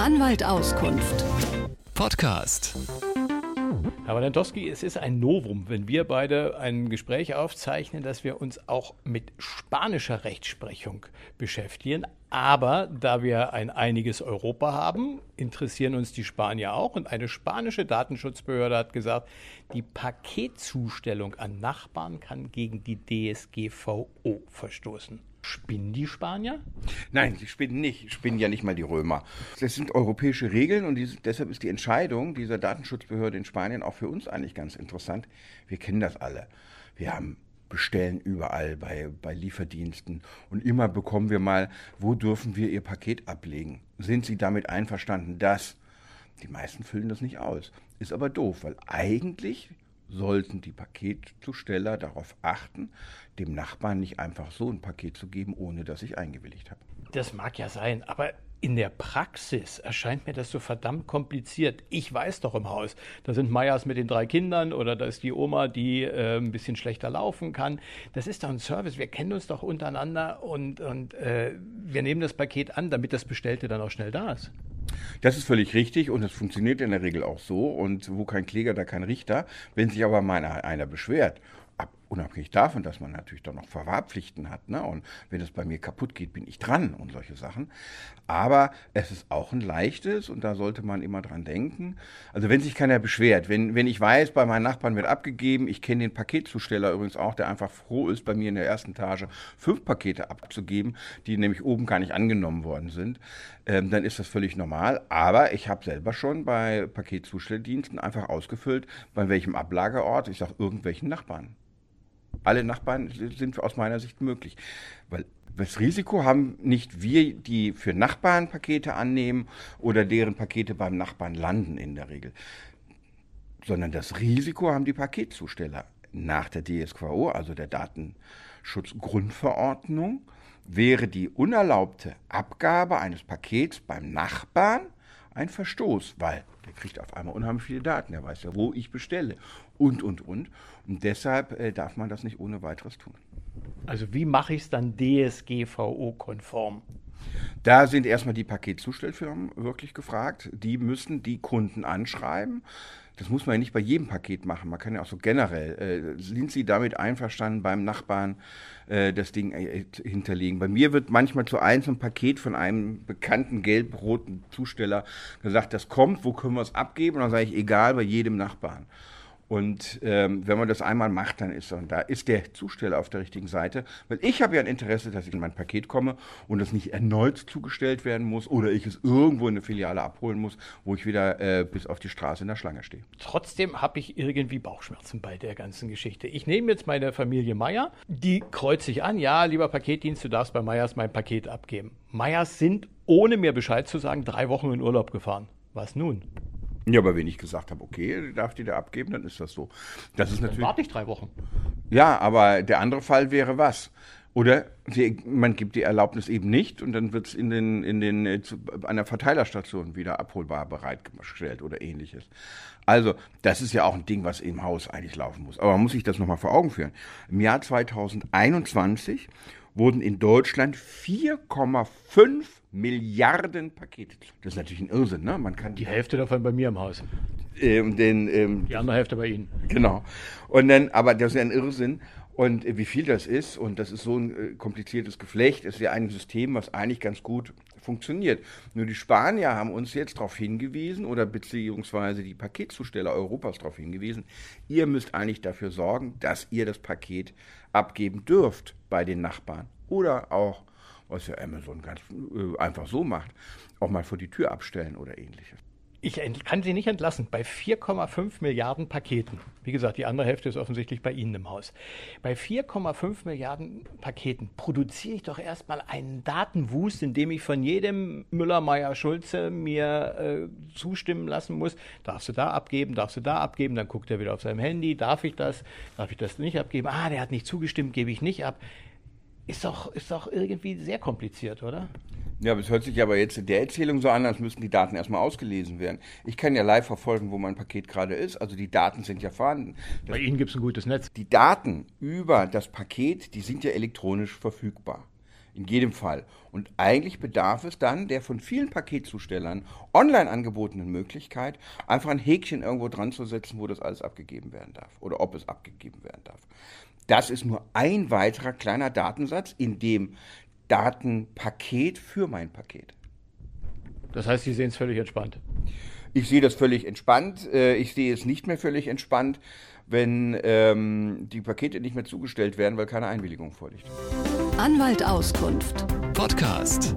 Anwalt Auskunft. Podcast. Herr Walentowski, es ist ein Novum, wenn wir beide ein Gespräch aufzeichnen, dass wir uns auch mit spanischer Rechtsprechung beschäftigen. Aber da wir ein einiges Europa haben, interessieren uns die Spanier auch. Und eine spanische Datenschutzbehörde hat gesagt, die Paketzustellung an Nachbarn kann gegen die DSGVO verstoßen. Spinnen die Spanier? Nein, sie spinnen nicht. Spinnen ja nicht mal die Römer. Das sind europäische Regeln und die, deshalb ist die Entscheidung dieser Datenschutzbehörde in Spanien auch für uns eigentlich ganz interessant. Wir kennen das alle. Wir haben bestellen überall bei, bei Lieferdiensten und immer bekommen wir mal, wo dürfen wir Ihr Paket ablegen? Sind Sie damit einverstanden, dass? Die meisten füllen das nicht aus. Ist aber doof, weil eigentlich sollten die Paketzusteller darauf achten, dem Nachbarn nicht einfach so ein Paket zu geben, ohne dass ich eingewilligt habe. Das mag ja sein, aber in der Praxis erscheint mir das so verdammt kompliziert. Ich weiß doch im Haus, da sind Meyers mit den drei Kindern oder da ist die Oma, die äh, ein bisschen schlechter laufen kann. Das ist doch ein Service. Wir kennen uns doch untereinander und, und äh, wir nehmen das Paket an, damit das Bestellte dann auch schnell da ist. Das ist völlig richtig und es funktioniert in der Regel auch so. Und wo kein Kläger, da kein Richter. Wenn sich aber mal einer beschwert unabhängig davon, dass man natürlich doch noch Verwahrpflichten hat. Ne? Und wenn es bei mir kaputt geht, bin ich dran und solche Sachen. Aber es ist auch ein leichtes und da sollte man immer dran denken. Also wenn sich keiner beschwert, wenn, wenn ich weiß, bei meinen Nachbarn wird abgegeben, ich kenne den Paketzusteller übrigens auch, der einfach froh ist, bei mir in der ersten Etage fünf Pakete abzugeben, die nämlich oben gar nicht angenommen worden sind, ähm, dann ist das völlig normal. Aber ich habe selber schon bei Paketzustelldiensten einfach ausgefüllt, bei welchem Ablageort, ich sage irgendwelchen Nachbarn alle Nachbarn sind aus meiner Sicht möglich. Weil das Risiko haben nicht wir, die für Nachbarn Pakete annehmen oder deren Pakete beim Nachbarn landen in der Regel, sondern das Risiko haben die Paketzusteller. Nach der DSGVO, also der Datenschutzgrundverordnung, wäre die unerlaubte Abgabe eines Pakets beim Nachbarn ein Verstoß, weil der kriegt auf einmal unheimlich viele Daten, der weiß ja, wo ich bestelle und, und, und. Und deshalb äh, darf man das nicht ohne weiteres tun. Also wie mache ich es dann DSGVO-konform? Da sind erstmal die Paketzustellfirmen wirklich gefragt. Die müssen die Kunden anschreiben. Das muss man ja nicht bei jedem Paket machen. Man kann ja auch so generell. Äh, sind Sie damit einverstanden, beim Nachbarn äh, das Ding äh, hinterlegen? Bei mir wird manchmal zu einzelnen Paket von einem bekannten gelb-roten Zusteller gesagt, das kommt, wo können wir es abgeben? Und dann sage ich, egal, bei jedem Nachbarn. Und ähm, wenn man das einmal macht, dann ist und da ist der Zusteller auf der richtigen Seite, weil ich habe ja ein Interesse, dass ich in mein Paket komme und das nicht erneut zugestellt werden muss oder ich es irgendwo in eine Filiale abholen muss, wo ich wieder äh, bis auf die Straße in der Schlange stehe. Trotzdem habe ich irgendwie Bauchschmerzen bei der ganzen Geschichte. Ich nehme jetzt meine Familie Meier, die kreuzt sich an, ja, lieber Paketdienst, du darfst bei Meyers mein Paket abgeben. Meyers sind, ohne mir Bescheid zu sagen, drei Wochen in Urlaub gefahren. Was nun? Ja, aber wenn ich gesagt habe, okay, darf die da abgeben, dann ist das so. Das ist natürlich. Warte ich drei Wochen. Ja, aber der andere Fall wäre was? Oder sie, man gibt die Erlaubnis eben nicht und dann wird es in den, in den, äh, zu, einer Verteilerstation wieder abholbar bereitgestellt oder ähnliches. Also, das ist ja auch ein Ding, was im Haus eigentlich laufen muss. Aber man muss sich das nochmal vor Augen führen. Im Jahr 2021 wurden in Deutschland 4,5 Milliarden Pakete. Das ist natürlich ein Irrsinn, ne? Man kann die Hälfte davon bei mir im Haus. Ähm, den, ähm, die andere Hälfte bei Ihnen. Genau. Und dann, aber das ist ja ein Irrsinn. Und wie viel das ist, und das ist so ein äh, kompliziertes Geflecht, ist ja ein System, was eigentlich ganz gut funktioniert. Nur die Spanier haben uns jetzt darauf hingewiesen, oder beziehungsweise die Paketzusteller Europas darauf hingewiesen, ihr müsst eigentlich dafür sorgen, dass ihr das Paket abgeben dürft bei den Nachbarn. Oder auch, was ja Amazon ganz äh, einfach so macht, auch mal vor die Tür abstellen oder ähnliches. Ich kann Sie nicht entlassen. Bei 4,5 Milliarden Paketen, wie gesagt, die andere Hälfte ist offensichtlich bei Ihnen im Haus. Bei 4,5 Milliarden Paketen produziere ich doch erstmal einen Datenwust, in dem ich von jedem Müller, Meier, Schulze mir äh, zustimmen lassen muss. Darfst du da abgeben, darfst du da abgeben, dann guckt er wieder auf seinem Handy, darf ich das, darf ich das nicht abgeben? Ah, der hat nicht zugestimmt, gebe ich nicht ab. Ist doch, ist doch irgendwie sehr kompliziert, oder? Ja, aber es hört sich aber jetzt in der Erzählung so an, als müssten die Daten erstmal ausgelesen werden. Ich kann ja live verfolgen, wo mein Paket gerade ist. Also die Daten sind ja vorhanden. Das Bei Ihnen gibt es ein gutes Netz. Die Daten über das Paket, die sind ja elektronisch verfügbar. In jedem Fall. Und eigentlich bedarf es dann der von vielen Paketzustellern online angebotenen Möglichkeit, einfach ein Häkchen irgendwo dran zu setzen, wo das alles abgegeben werden darf oder ob es abgegeben werden darf. Das ist nur ein weiterer kleiner Datensatz in dem Datenpaket für mein Paket. Das heißt, Sie sehen es völlig entspannt. Ich sehe das völlig entspannt. Äh, ich sehe es nicht mehr völlig entspannt, wenn ähm, die Pakete nicht mehr zugestellt werden, weil keine Einwilligung vorliegt. Anwalt Auskunft. Podcast.